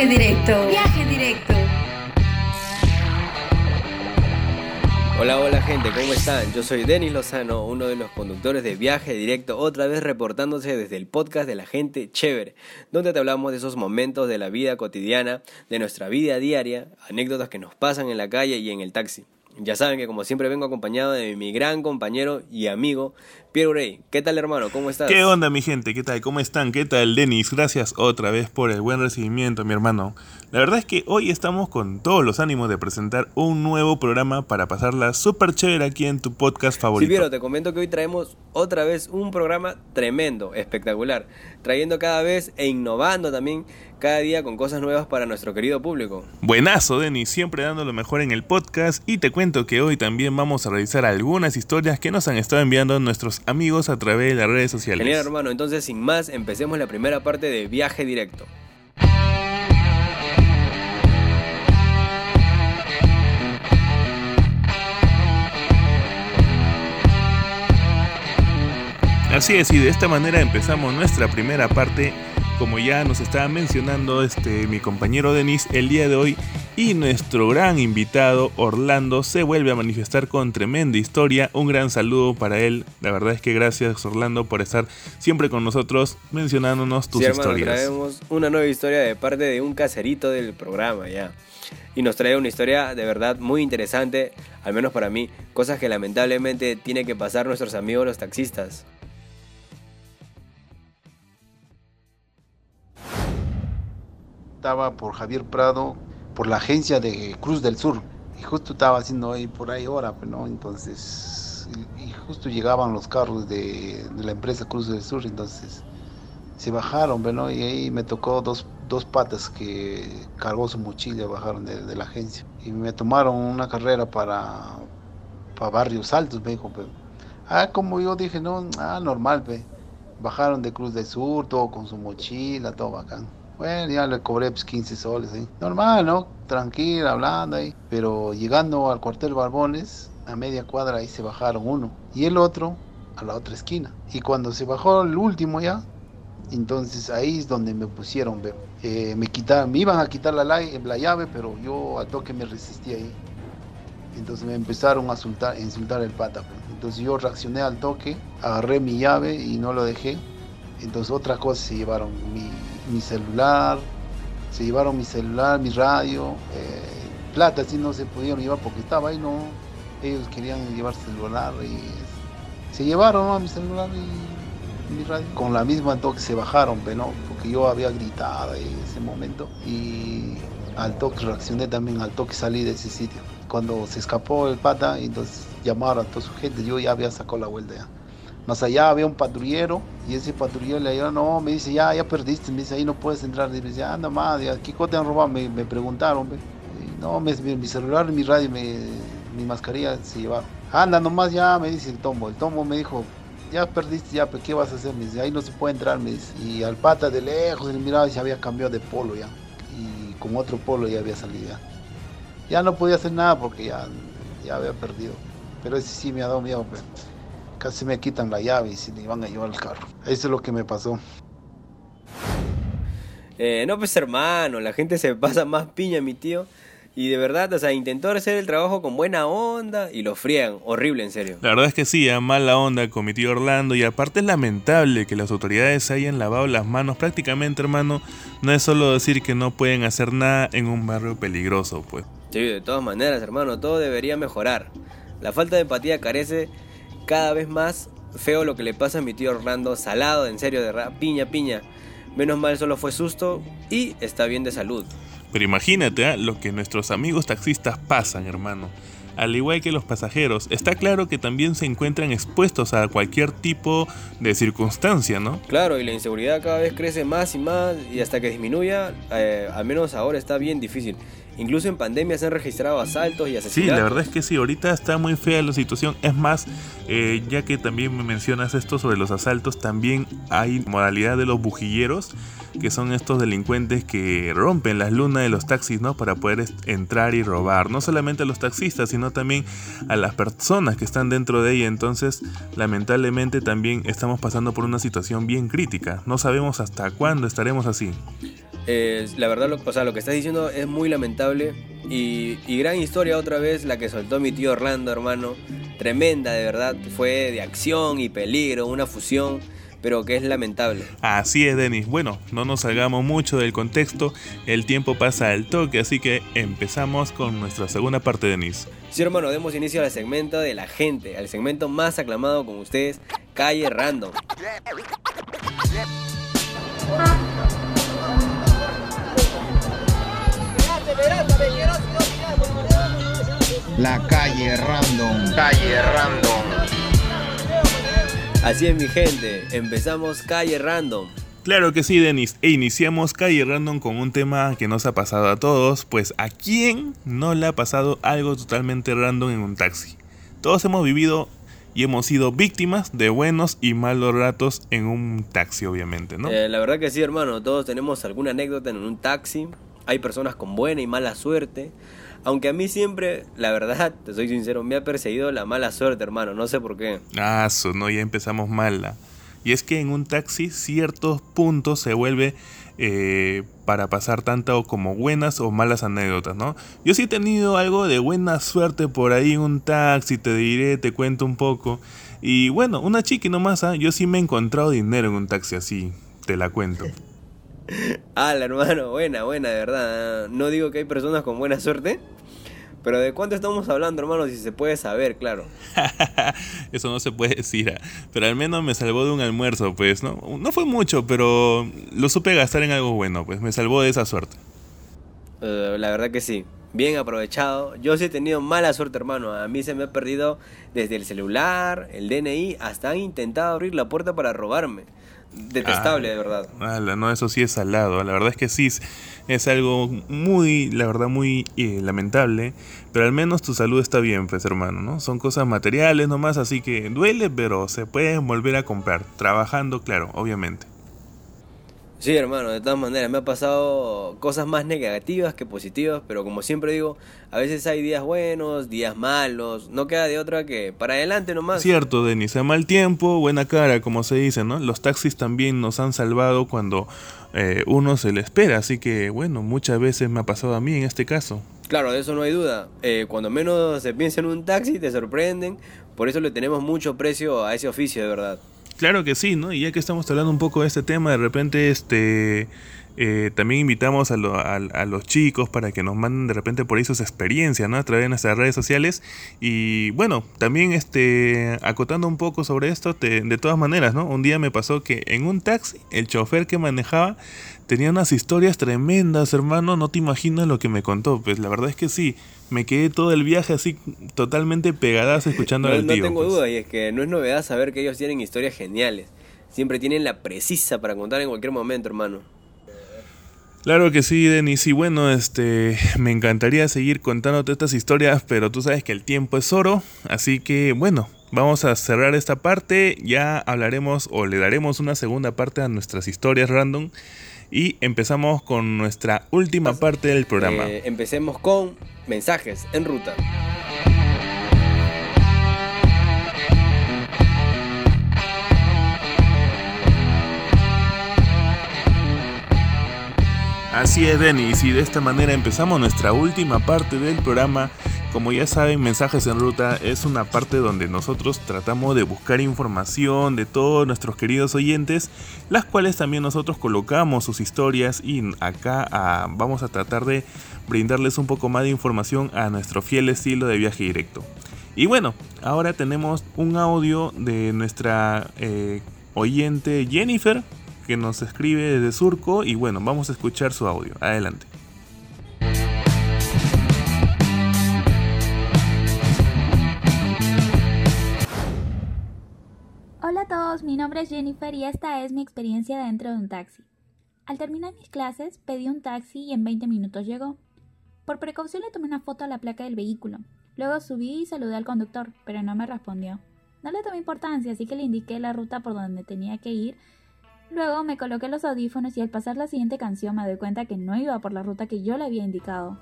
Viaje directo. Viaje directo. Hola, hola gente, ¿cómo están? Yo soy Denis Lozano, uno de los conductores de Viaje Directo, otra vez reportándose desde el podcast de la gente chévere, donde te hablamos de esos momentos de la vida cotidiana, de nuestra vida diaria, anécdotas que nos pasan en la calle y en el taxi. Ya saben que como siempre vengo acompañado de mi gran compañero y amigo Pierre Urey. ¿Qué tal hermano? ¿Cómo estás? ¿Qué onda mi gente? ¿Qué tal? ¿Cómo están? ¿Qué tal Denis? Gracias otra vez por el buen recibimiento mi hermano. La verdad es que hoy estamos con todos los ánimos de presentar un nuevo programa para pasarla súper chévere aquí en tu podcast favorito. Sí, Piero, te comento que hoy traemos otra vez un programa tremendo, espectacular, trayendo cada vez e innovando también cada día con cosas nuevas para nuestro querido público. Buenazo, Denis, siempre dando lo mejor en el podcast y te cuento que hoy también vamos a realizar algunas historias que nos han estado enviando nuestros amigos a través de las redes sociales. Genial, hermano, entonces sin más, empecemos la primera parte de Viaje Directo. Así es, y de esta manera empezamos nuestra primera parte como ya nos estaba mencionando este, mi compañero Denis, el día de hoy y nuestro gran invitado Orlando se vuelve a manifestar con tremenda historia. Un gran saludo para él. La verdad es que gracias Orlando por estar siempre con nosotros mencionándonos tus sí, hermano, historias. Traemos una nueva historia de parte de un caserito del programa ya. Y nos trae una historia de verdad muy interesante, al menos para mí, cosas que lamentablemente tienen que pasar nuestros amigos los taxistas. Estaba por Javier Prado, por la agencia de Cruz del Sur. Y justo estaba haciendo ahí por ahí hora, pues, ¿no? Entonces, y, justo llegaban los carros de, de, la empresa Cruz del Sur, entonces se bajaron, pues, ¿no? Y ahí me tocó dos, dos patas que cargó su mochila, bajaron de, de la agencia. Y me tomaron una carrera para, para Barrios Altos, me dijo, pues. Ah, como yo dije, no, ah, normal, pues. Bajaron de Cruz del Sur, todo con su mochila, todo bacán. Bueno, ya le cobré pues, 15 soles, ¿eh? normal, ¿no? Tranquila, hablando ahí. Pero llegando al cuartel Barbones, a media cuadra ahí se bajaron uno y el otro a la otra esquina. Y cuando se bajó el último ya, entonces ahí es donde me pusieron, eh, me quitaron, me iban a quitar la, la llave, pero yo al toque me resistí ahí. Entonces me empezaron a insultar, a insultar el pata. Pues. Entonces yo reaccioné al toque, agarré mi llave y no lo dejé. Entonces otra cosa se llevaron mi, mi celular, se llevaron mi celular, mi radio, eh, plata si no se pudieron llevar porque estaba ahí, no, ellos querían llevar celular y se llevaron ¿no? mi celular y mi radio. Con la misma toque se bajaron, ¿no? porque yo había gritado en ese momento y al toque reaccioné también, al toque salí de ese sitio. Cuando se escapó el pata, entonces llamaron a toda su gente, yo ya había sacado la vuelta ya. Más allá había un patrullero y ese patrullero le dijo, no, me dice, ya, ya perdiste, me dice, ahí no puedes entrar. Y me dice, anda más, ¿qué cosa te han robado? Me, me preguntaron, y, no, me, mi, celular, mi radio, mi, mi mascarilla se llevaron. Anda nomás ya, me dice el tombo. El tombo me dijo, ya perdiste, ya, pero ¿qué vas a hacer? Me dice, ahí no se puede entrar, me dice. Y al pata de lejos, le miraba y se había cambiado de polo ya. Y con otro polo ya había salido ya. Ya no podía hacer nada porque ya, ya había perdido. Pero ese sí me ha dado miedo, pues casi me quitan la llave y se me iban a llevar el carro. Eso es lo que me pasó. Eh, no, pues hermano, la gente se pasa más piña, mi tío. Y de verdad, o sea, intentó hacer el trabajo con buena onda y lo frían. Horrible, en serio. La verdad es que sí, a mala onda con mi tío Orlando. Y aparte es lamentable que las autoridades hayan lavado las manos prácticamente, hermano. No es solo decir que no pueden hacer nada en un barrio peligroso, pues. Sí, de todas maneras, hermano, todo debería mejorar. La falta de empatía carece cada vez más feo lo que le pasa a mi tío Orlando, salado, en serio, de piña, piña. Menos mal solo fue susto y está bien de salud. Pero imagínate ¿eh? lo que nuestros amigos taxistas pasan, hermano. Al igual que los pasajeros, está claro que también se encuentran expuestos a cualquier tipo de circunstancia, ¿no? Claro, y la inseguridad cada vez crece más y más y hasta que disminuya, eh, al menos ahora está bien difícil. Incluso en pandemia se han registrado asaltos y asesinatos. Sí, la verdad es que sí, ahorita está muy fea la situación. Es más, eh, ya que también me mencionas esto sobre los asaltos, también hay modalidad de los bujilleros, que son estos delincuentes que rompen las lunas de los taxis, ¿no? Para poder entrar y robar. No solamente a los taxistas, sino también a las personas que están dentro de ella. Entonces, lamentablemente también estamos pasando por una situación bien crítica. No sabemos hasta cuándo estaremos así. Eh, la verdad, lo, o sea, lo que estás diciendo es muy lamentable. Y, y, gran historia otra vez la que soltó mi tío Orlando, hermano. Tremenda, de verdad. Fue de acción y peligro, una fusión pero que es lamentable. Así es, Denis. Bueno, no nos salgamos mucho del contexto, el tiempo pasa al toque, así que empezamos con nuestra segunda parte, Denis. Sí, hermano, demos inicio al segmento de la gente, al segmento más aclamado con ustedes, Calle Random. La calle random. Calle random. Así es mi gente, empezamos Calle Random. Claro que sí, Denis, e iniciamos Calle Random con un tema que nos ha pasado a todos, pues a quién no le ha pasado algo totalmente random en un taxi. Todos hemos vivido y hemos sido víctimas de buenos y malos ratos en un taxi, obviamente, ¿no? Eh, la verdad que sí, hermano, todos tenemos alguna anécdota en un taxi. Hay personas con buena y mala suerte. Aunque a mí siempre, la verdad, te soy sincero, me ha perseguido la mala suerte, hermano. No sé por qué. Ah, eso, no, ya empezamos mal. Y es que en un taxi ciertos puntos se vuelve eh, para pasar tanto como buenas o malas anécdotas, ¿no? Yo sí he tenido algo de buena suerte por ahí en un taxi, te diré, te cuento un poco. Y bueno, una chiqui nomás, ¿ah? yo sí me he encontrado dinero en un taxi así, te la cuento. Ah, hermano, buena, buena, de verdad. No digo que hay personas con buena suerte, pero ¿de cuánto estamos hablando, hermano? Si se puede saber, claro. Eso no se puede decir, ah. pero al menos me salvó de un almuerzo, pues, ¿no? No fue mucho, pero lo supe gastar en algo bueno, pues me salvó de esa suerte. Eh, la verdad que sí, bien aprovechado. Yo sí he tenido mala suerte, hermano. A mí se me ha perdido desde el celular, el DNI, hasta han intentado abrir la puerta para robarme detestable, de verdad. no, eso sí es salado. La verdad es que sí, es algo muy, la verdad, muy eh, lamentable. Pero al menos tu salud está bien, pues, hermano, ¿no? Son cosas materiales nomás, así que duele, pero se pueden volver a comprar. Trabajando, claro, obviamente. Sí, hermano, de todas maneras, me ha pasado cosas más negativas que positivas, pero como siempre digo, a veces hay días buenos, días malos, no queda de otra que para adelante nomás. Cierto, Denis, a mal tiempo, buena cara, como se dice, ¿no? Los taxis también nos han salvado cuando eh, uno se le espera, así que bueno, muchas veces me ha pasado a mí en este caso. Claro, de eso no hay duda. Eh, cuando menos se piensa en un taxi, te sorprenden, por eso le tenemos mucho precio a ese oficio, de verdad. Claro que sí, ¿no? Y ya que estamos hablando un poco de este tema, de repente este eh, también invitamos a, los chicos para que nos manden de repente por ahí sus experiencias, ¿no? A través de nuestras redes sociales. Y bueno, también este acotando un poco sobre esto, de todas maneras, ¿no? Un día me pasó que en un taxi, el chofer que manejaba tenía unas historias tremendas, hermano. No te imaginas lo que me contó. Pues la verdad es que sí me quedé todo el viaje así totalmente pegadas escuchando no, al tío. No tengo pues. duda, y es que no es novedad saber que ellos tienen historias geniales. Siempre tienen la precisa para contar en cualquier momento, hermano. Claro que sí, Denis. Y bueno, este, me encantaría seguir contándote estas historias, pero tú sabes que el tiempo es oro. Así que bueno, vamos a cerrar esta parte. Ya hablaremos o le daremos una segunda parte a nuestras historias random. Y empezamos con nuestra última parte del programa. Eh, empecemos con mensajes en ruta. Así es, Denis, y de esta manera empezamos nuestra última parte del programa como ya saben, Mensajes en Ruta es una parte donde nosotros tratamos de buscar información de todos nuestros queridos oyentes, las cuales también nosotros colocamos sus historias y acá ah, vamos a tratar de brindarles un poco más de información a nuestro fiel estilo de viaje directo. Y bueno, ahora tenemos un audio de nuestra eh, oyente Jennifer que nos escribe desde Surco y bueno, vamos a escuchar su audio. Adelante. Hola a todos, mi nombre es Jennifer y esta es mi experiencia dentro de un taxi. Al terminar mis clases, pedí un taxi y en 20 minutos llegó. Por precaución le tomé una foto a la placa del vehículo. Luego subí y saludé al conductor, pero no me respondió. No le tomé importancia, así que le indiqué la ruta por donde tenía que ir. Luego me coloqué los audífonos y al pasar la siguiente canción me doy cuenta que no iba por la ruta que yo le había indicado.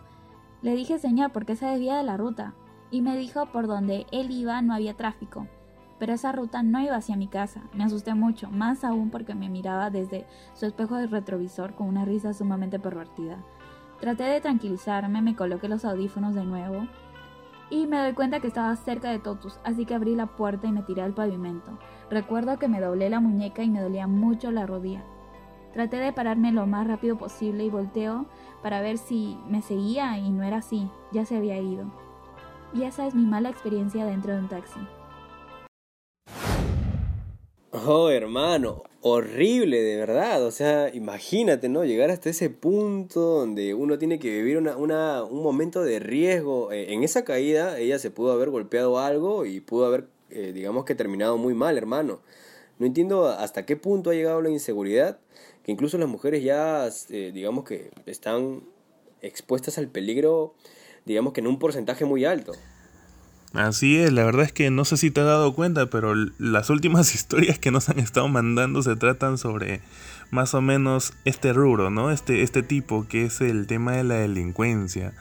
Le dije, señor, ¿por qué se desvía de la ruta? Y me dijo por donde él iba no había tráfico. pero esa ruta no iba hacia mi casa. Me asusté mucho, más aún porque me miraba desde su espejo de retrovisor con una risa sumamente pervertida. Traté de tranquilizarme, me coloqué los audífonos de nuevo y me doy cuenta que estaba cerca de Totus, así que abrí la puerta y me tiré al pavimento. Recuerdo que me doblé la muñeca y me dolía mucho la rodilla. Traté de pararme lo más rápido posible y volteo para ver si me seguía y no era así, ya se había ido. Y esa es mi mala experiencia dentro de un taxi. Oh, hermano, horrible de verdad. O sea, imagínate, ¿no? Llegar hasta ese punto donde uno tiene que vivir una, una, un momento de riesgo. Eh, en esa caída ella se pudo haber golpeado algo y pudo haber, eh, digamos que terminado muy mal, hermano. No entiendo hasta qué punto ha llegado la inseguridad, que incluso las mujeres ya, eh, digamos que están expuestas al peligro, digamos que en un porcentaje muy alto. Así es, la verdad es que no sé si te has dado cuenta, pero las últimas historias que nos han estado mandando se tratan sobre más o menos este rubro, ¿no? Este, este tipo que es el tema de la delincuencia.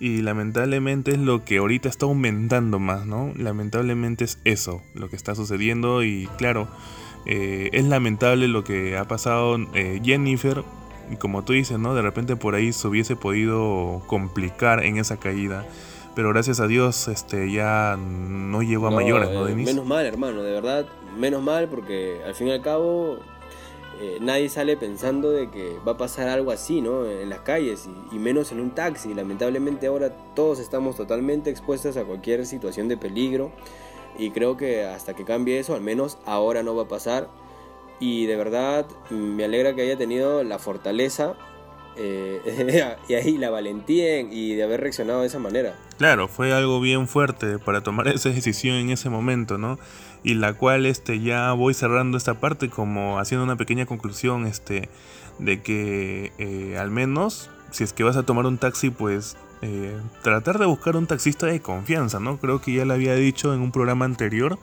Y lamentablemente es lo que ahorita está aumentando más, ¿no? Lamentablemente es eso, lo que está sucediendo y claro, eh, es lamentable lo que ha pasado eh, Jennifer. Como tú dices, ¿no? De repente por ahí se hubiese podido complicar en esa caída pero gracias a Dios este ya no llegó a mayores, ¿no, eh, Denis? Menos mal, hermano, de verdad, menos mal, porque al fin y al cabo eh, nadie sale pensando de que va a pasar algo así, ¿no? En las calles y, y, menos en un taxi. Lamentablemente ahora todos estamos totalmente expuestos a cualquier situación de peligro y creo que hasta que cambie eso, al menos ahora no va a pasar. Y de verdad me alegra que haya tenido la fortaleza eh, y ahí la valentía y de haber reaccionado de esa manera. Claro, fue algo bien fuerte para tomar esa decisión en ese momento, ¿no? Y la cual este, ya voy cerrando esta parte como haciendo una pequeña conclusión este, de que eh, al menos si es que vas a tomar un taxi, pues eh, tratar de buscar un taxista de confianza, ¿no? Creo que ya lo había dicho en un programa anterior.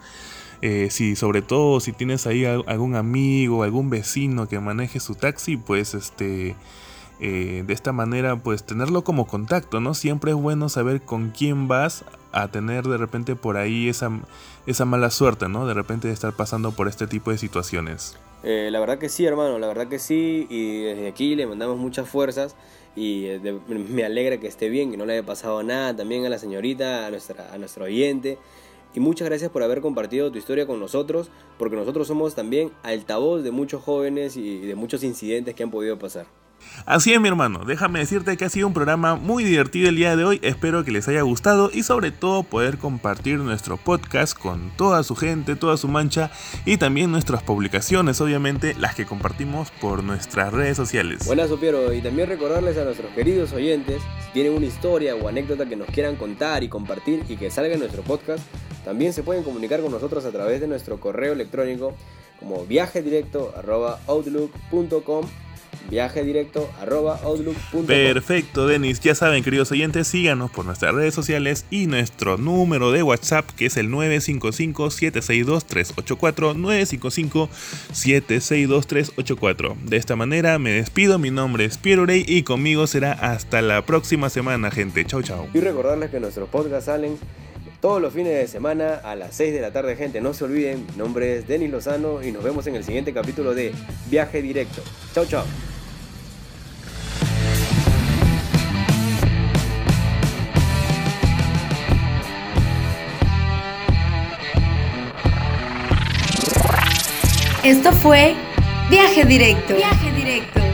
Si sobre todo si tienes ahí algún amigo, algún vecino que maneje su taxi, pues este eh, de esta manera pues tenerlo como contacto, ¿no? Siempre es bueno saber con quién vas a tener de repente por ahí esa, esa mala suerte, ¿no? De repente de estar pasando por este tipo de situaciones. Eh, la verdad que sí, hermano, la verdad que sí, y desde aquí le mandamos muchas fuerzas y eh, me alegra que esté bien, que no le haya pasado nada, también a la señorita, a, nuestra, a nuestro oyente. Y muchas gracias por haber compartido tu historia con nosotros, porque nosotros somos también altavoz de muchos jóvenes y de muchos incidentes que han podido pasar. Así es mi hermano, déjame decirte que ha sido un programa muy divertido el día de hoy, espero que les haya gustado y sobre todo poder compartir nuestro podcast con toda su gente, toda su mancha y también nuestras publicaciones, obviamente las que compartimos por nuestras redes sociales. Buenas, Sopiero, y también recordarles a nuestros queridos oyentes, si tienen una historia o anécdota que nos quieran contar y compartir y que salga en nuestro podcast, también se pueden comunicar con nosotros a través de nuestro correo electrónico como viajedirecto.outlook.com viaje directo arroba outlook.com. Perfecto, Denis. Ya saben, queridos oyentes, síganos por nuestras redes sociales y nuestro número de WhatsApp que es el 955-762-384. 955-762-384. De esta manera me despido. Mi nombre es Piero Rey y conmigo será hasta la próxima semana, gente. Chau, chau. Y recordarles que nuestros podcasts salen todos los fines de semana a las 6 de la tarde, gente. No se olviden, mi nombre es Denis Lozano y nos vemos en el siguiente capítulo de Viaje Directo. Chau, chau. Esto fue Viaje Directo. Viaje Directo.